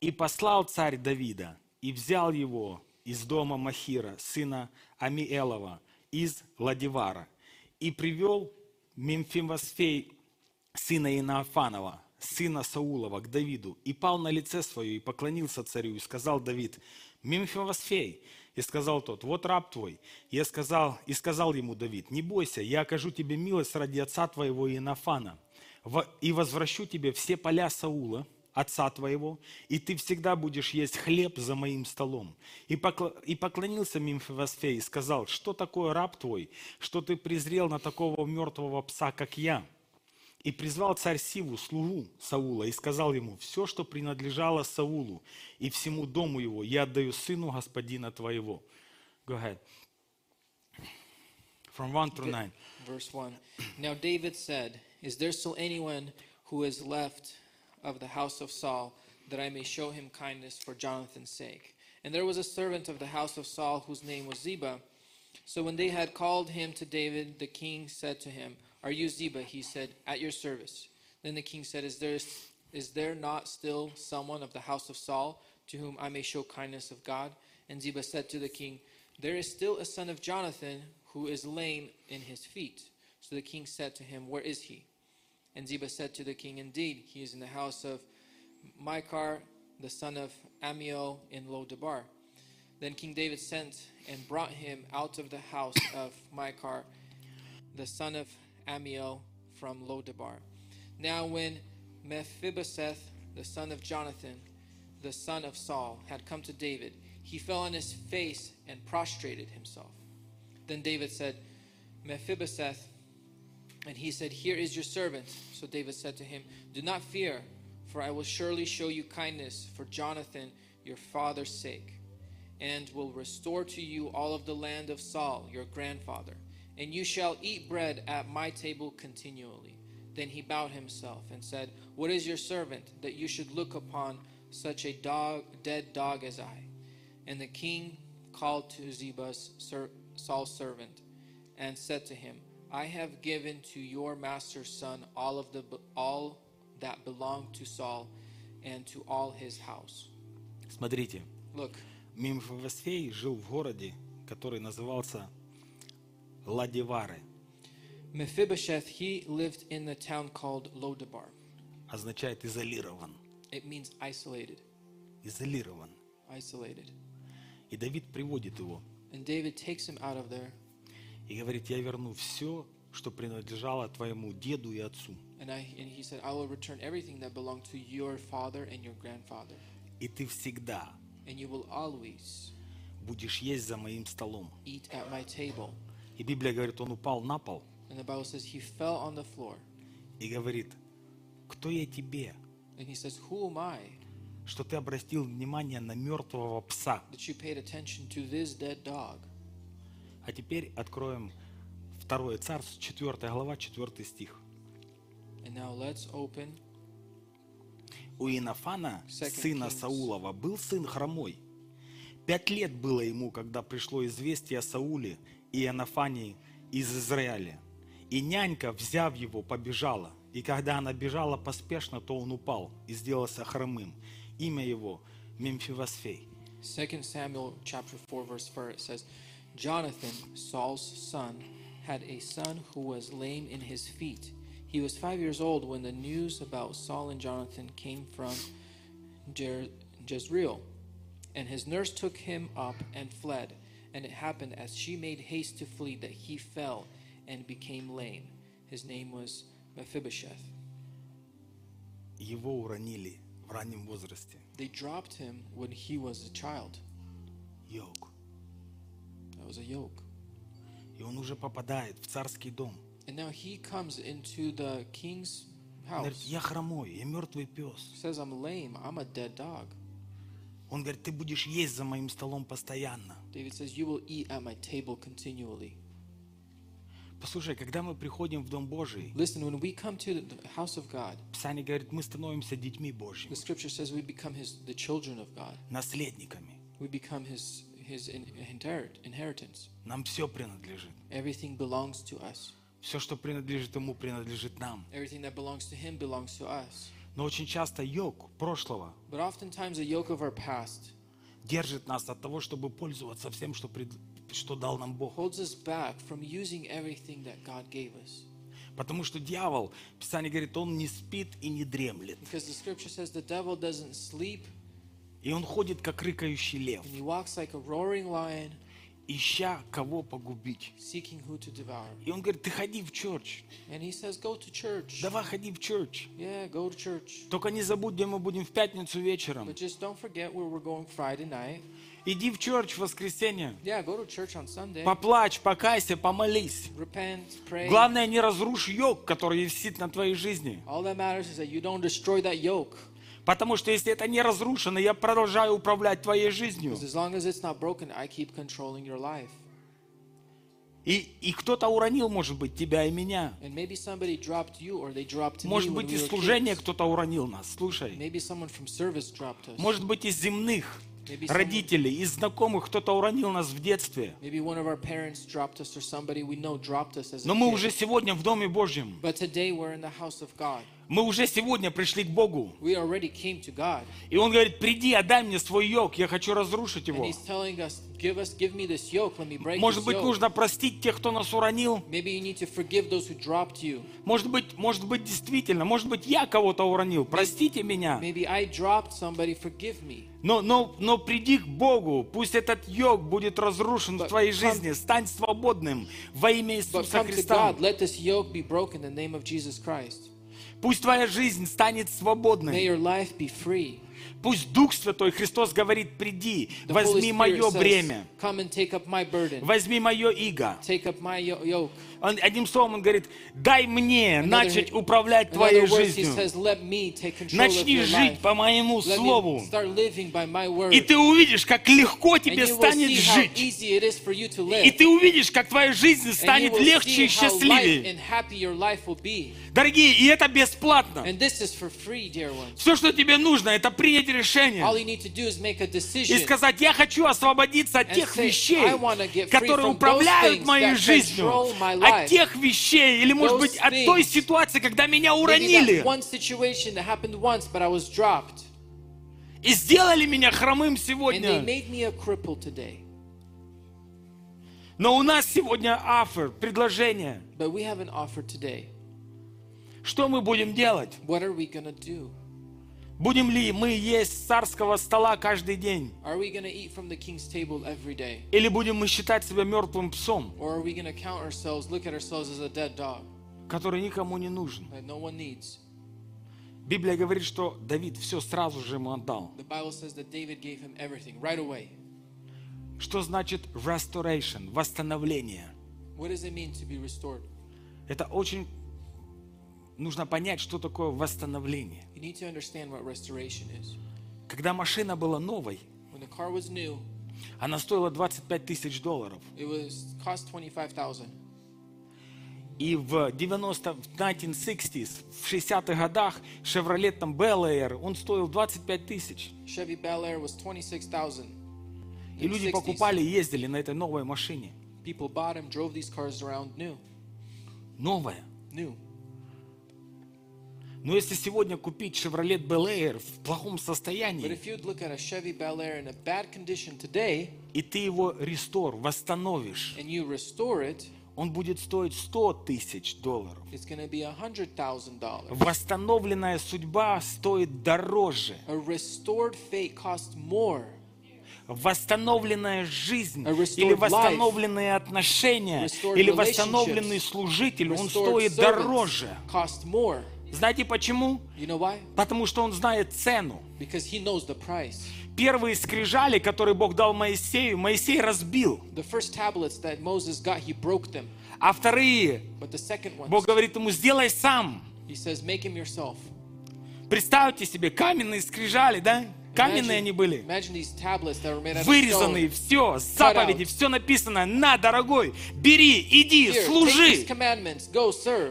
И послал царь Давида, и взял его из дома Махира, сына Амиэлова, из Ладивара, и привел Мемфимосфей, сына Инафанова, сына Саулова, к Давиду, и пал на лице свое, и поклонился царю, и сказал Давид, Мемфимосфей, и сказал тот, вот раб твой. Я сказал, и сказал ему Давид, не бойся, я окажу тебе милость ради отца твоего Инафана, и возвращу тебе все поля Саула, отца твоего, и ты всегда будешь есть хлеб за моим столом. И, поклонился Мимфивосфей и сказал, что такое раб твой, что ты презрел на такого мертвого пса, как я? И призвал царь Сиву, слугу Саула, и сказал ему, все, что принадлежало Саулу и всему дому его, я отдаю сыну господина твоего. Go ahead. From 1 through 9. Verse 1 Now David said, Is there still anyone who is left of the house of Saul that I may show him kindness for Jonathan's sake? And there was a servant of the house of Saul whose name was Ziba. So when they had called him to David, the king said to him, Are you Ziba? He said, At your service. Then the king said, Is there, is there not still someone of the house of Saul to whom I may show kindness of God? And Ziba said to the king, There is still a son of Jonathan who is lame in his feet. So the king said to him, Where is he? And Ziba said to the king, Indeed, he is in the house of Micah, the son of Amiel in Lodabar. Then King David sent and brought him out of the house of Micah, the son of Amiel from Lodabar. Now when Mephibosheth, the son of Jonathan, the son of Saul, had come to David, he fell on his face and prostrated himself. Then David said, Mephibosheth, and he said, Here is your servant. So David said to him, Do not fear, for I will surely show you kindness for Jonathan your father's sake, and will restore to you all of the land of Saul your grandfather, and you shall eat bread at my table continually. Then he bowed himself and said, What is your servant that you should look upon such a dog, dead dog as I? And the king called to Ziba's ser- Saul's servant and said to him, I have given to your master's son all of the all that belonged to Saul and to all his house. Смотрите, Look, Мимфивосфей жил в городе, который назывался Ладивары. Mephibosheth, he lived in the town called Lodabar. Означает изолирован. It means isolated, Изолирован. isolated. И Давид приводит его And David takes him out of there И говорит, я верну все, что принадлежало твоему деду и отцу. and I and he said, I will return everything that belonged to your father and your grandfather, И ты всегда and you will always будешь есть за моим столом. eat at my table. И Библия говорит, он упал на пол And the Bible says he fell on the floor и говорит, кто я тебе, and he says, Who am I что ты обратил внимание на мертвого пса? that you paid attention to this dead dog? А теперь откроем Второе Царство, 4 глава, 4 стих. And now let's open У Инофана, сына. Саулова, был сын хромой. Пять лет было ему, когда пришло известие о Сауле и Иоаннафании из Израиля. И нянька, взяв его, побежала. И когда она бежала поспешно, то он упал и сделался хромым. Имя его Мемфивосфей. 2 Samuel chapter 4 verse 4 it says, Jonathan, Saul's son, had a son who was lame in his feet. He was five years old when the news about Saul and Jonathan came from Jer- Jezreel. And his nurse took him up and fled. And it happened as she made haste to flee that he fell and became lame. His name was Mephibosheth. Его уронили в раннем возрасте. They dropped him when he was a child. Йог. That was a yoke. И он уже попадает в царский дом. And now he comes into the king's Он говорит, house. я хромой, я мертвый пес. Says, I'm lame. I'm a dead dog. Он говорит, ты будешь есть за моим столом постоянно. David says, You will eat at my table continually. Послушай, когда мы приходим в Дом Божий, Listen, when we come to the the house of God, Писание говорит, мы становимся детьми Божьими, the scripture says we become his the children of God. наследниками. We become his his in, inherit, inheritance. Нам все принадлежит. Everything belongs to us. Все, что принадлежит Ему, принадлежит нам. Everything that belongs to him belongs to us. Но очень часто йог прошлого But oftentimes the yoke of our past держит нас от того, чтобы пользоваться всем, что, пред- что дал нам Бог. holds us back from using everything that God gave us. Потому что дьявол, Писание говорит, он не спит и не дремлет. Because the scripture says the devil doesn't sleep И он ходит, как рыкающий лев, and he walks like a roaring lion, ища кого погубить. seeking who to devour. И он говорит, ты ходи в черч. And he says, Go to church. Давай ходи в черч. Yeah, go to church. Только не забудь, где мы будем в пятницу вечером. But just don't forget where we're going Friday night. Иди в черч в воскресенье. Yeah, go to church on Sunday. Поплачь, покайся, помолись. Repent, pray. Главное, не разрушь йог, который висит на твоей жизни. All that matters is that you don't destroy that yoke. Потому что если это не разрушено, я продолжаю управлять твоей жизнью. Because as long as it's not broken, I keep controlling your life. И, и кто-то уронил, может быть, тебя и меня. Может быть, из служения кто-то уронил нас. Слушай. Может быть, из земных родителей, из знакомых кто-то уронил нас в детстве. Но мы уже сегодня в Доме Божьем. Мы уже сегодня пришли к Богу. И Он говорит, приди, отдай мне свой йог, я хочу разрушить его. Может быть, нужно простить тех, кто нас уронил. Может быть, может быть, действительно, может быть, я кого-то уронил. Простите меня. Но, но, но приди к Богу. Пусть этот йог будет разрушен в твоей жизни. Стань свободным во имя Иисуса Христа. Пусть твоя жизнь станет свободной. Пусть Дух Святой, Христос говорит, приди, возьми мое бремя, возьми мое иго. Он- одним словом, он говорит, дай мне начать управлять твоей жизнью. Начни жить по моему слову. И ты увидишь, как легко тебе станет жить. И ты увидишь, как твоя жизнь станет легче и счастливее. Дорогие, и это бесплатно. Все, что тебе нужно, это принять решение и сказать, я хочу освободиться от тех вещей, "I wanna get free которые управляют моей жизнью, my от тех вещей, или, может быть, от той ситуации, когда меня уронили и сделали меня хромым сегодня. Но у нас сегодня афер, предложение. But we have an offer today. Что мы будем делать? Будем ли мы есть с царского стола каждый день? Или будем мы считать себя мертвым псом, который никому не нужен? Библия говорит, что Давид все сразу же ему отдал. Right. Что значит restoration, восстановление? Это очень нужно понять, что такое восстановление. Когда машина была новой, new, она стоила 25 тысяч долларов. it was cost 25,000. И в 90 в 1960s, в 60-х годах Chevrolet там Bel Air, он стоил 25 тысяч. Chevy Bel Air was 26,000. И люди 60s. покупали и ездили на этой новой машине. People bought them, drove these cars around new. Новая. New. Но если сегодня купить Chevrolet Bel Air в плохом But состоянии, if you'd look at a Chevy Bel Air in a bad condition today и ты его рестор, восстановишь, and you restore it, он будет стоить 100 тысяч долларов. it's to be $100,000. Восстановленная судьба стоит дороже. A restored fate costs more. Восстановленная жизнь или восстановленные отношения или восстановленный служитель, он стоит дороже. Знаете почему? You know why? Потому что он знает цену. Because he knows the price. Первые скрижали, которые Бог дал Моисею, Моисей разбил. The first tablets that Moses got, he broke them. А вторые, But the second ones, Бог говорит ему, сделай сам. he says, make them yourself. Представьте себе, каменные скрижали, да? Каменные они были. Вырезанные, все, заповеди, все написано. На, дорогой, бери, иди, служи.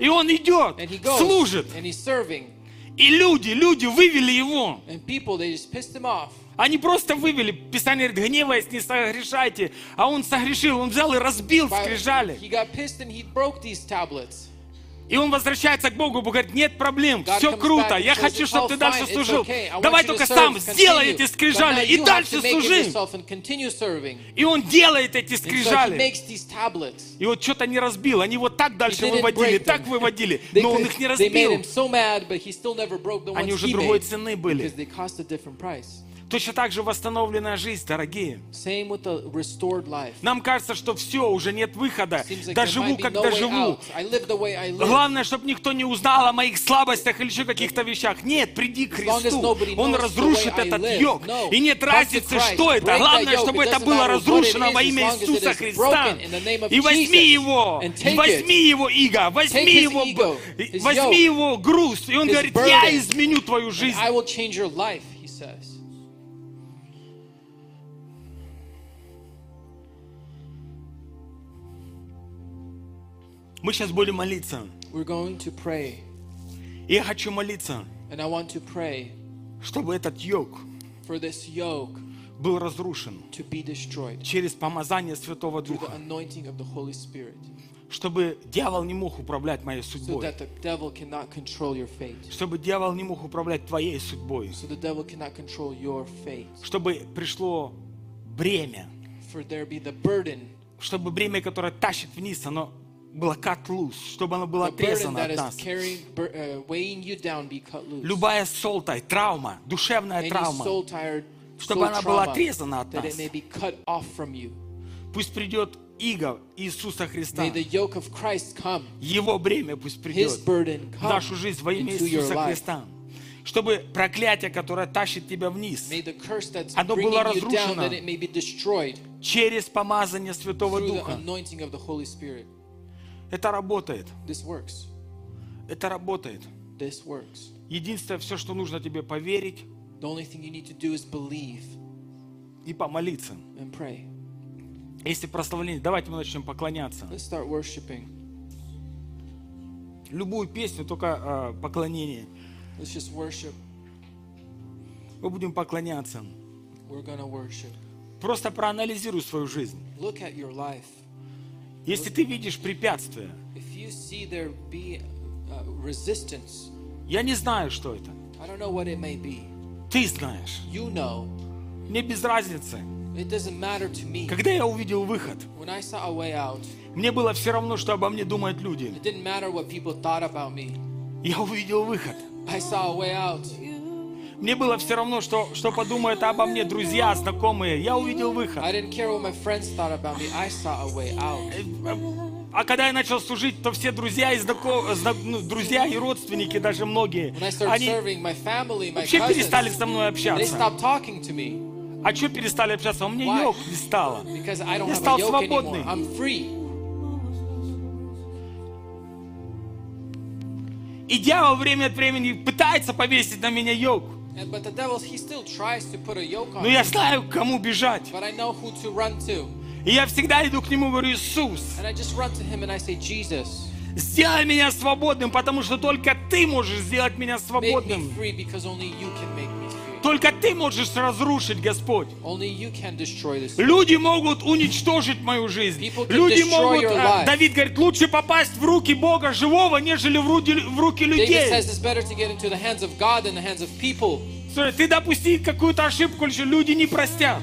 И он идет, служит. И люди, люди вывели его. Они просто вывели. Писание говорит, гневаясь, не согрешайте. А он согрешил, он взял и разбил скрижали. И он возвращается к Богу, Бог говорит, нет проблем, God все круто, я хочу, "It's чтобы ты дальше служил. okay. Давай только сам сделай эти скрижали и дальше служи. И он делает эти so скрижали. tablets. И вот что-то не разбил. Они вот так дальше выводили, так выводили. Но он их не разбил. so mad, Они уже другой цены были. Точно так же восстановленная жизнь, дорогие. Same with the restored life. Нам кажется, что все, уже нет выхода. Like Да there живу, might be как no доживу. Главное, чтобы никто не узнал о моих слабостях или еще каких-то вещах. Нет, приди к Христу. Он разрушит этот йог. И нет разницы, что это. Главное, чтобы это было разрушено во имя Иисуса Христа. И возьми его, возьми его иго, возьми его, возьми его груз. И он говорит, я изменю твою жизнь. Мы сейчас будем молиться. We're going to pray. И я хочу молиться, And I want to pray чтобы этот йог for this yoke был разрушен to be destroyed через помазание Святого through the Духа. anointing of the Holy Spirit Чтобы дьявол не мог управлять моей so судьбой. that the devil cannot control your fate. Чтобы дьявол не мог управлять твоей судьбой. So the devil cannot control your fate. Чтобы пришло бремя. For there be the burden, Чтобы бремя, которое тащит вниз, оно было cut loose. Чтобы burden отрезано that от нас. Любая солтай, травма, душевная травма. Чтобы она была отрезана от нас. Пусть придет иго Иисуса Христа. Его бремя пусть придет в нашу жизнь во имя Иисуса. Христа. Чтобы проклятие, которое тащит тебя вниз, Оно было разрушено. через помазание Святого Духа. Это работает. This works. Это работает. This works. Единственное, все, что нужно тебе поверить The only thing you need to do is believe и помолиться. and pray. Если прославление, давайте мы начнем поклоняться. Let's start worshiping. Любую песню, только э, поклонение. Let's just worship. Мы будем поклоняться. We're to worship. Просто проанализируй свою жизнь. Look at your life. Если ты видишь uh, resistance, я не знаю, что это. Ты знаешь. You know. Мне без разницы. It doesn't matter to me. Когда я увидел выход, When I saw a way out, мне было все равно, что обо мне думают люди. it didn't matter what people thought about me. Я увидел выход. I saw a way out. Мне было все равно, что, что подумают обо мне друзья, знакомые. Я увидел выход. Way out. А когда я начал служить, то все друзья и, знако- зна- ну, друзья и родственники, даже многие, они my family, my вообще перестали cousins, со мной общаться. А что перестали общаться? У меня Why? йог не стало. Я стал свободный. И дьявол время от времени пытается повесить на меня йог. Но я me. знаю, к кому бежать. И я всегда иду к нему и говорю, Иисус, say, сделай меня свободным, потому что только ты можешь сделать меня свободным. Только ты можешь разрушить, Господь. Люди могут уничтожить мою жизнь. Люди могут... а. Давид говорит, лучше попасть в руки Бога живого, нежели в руки, в руки людей. Ты допусти какую-то ошибку, люди не простят.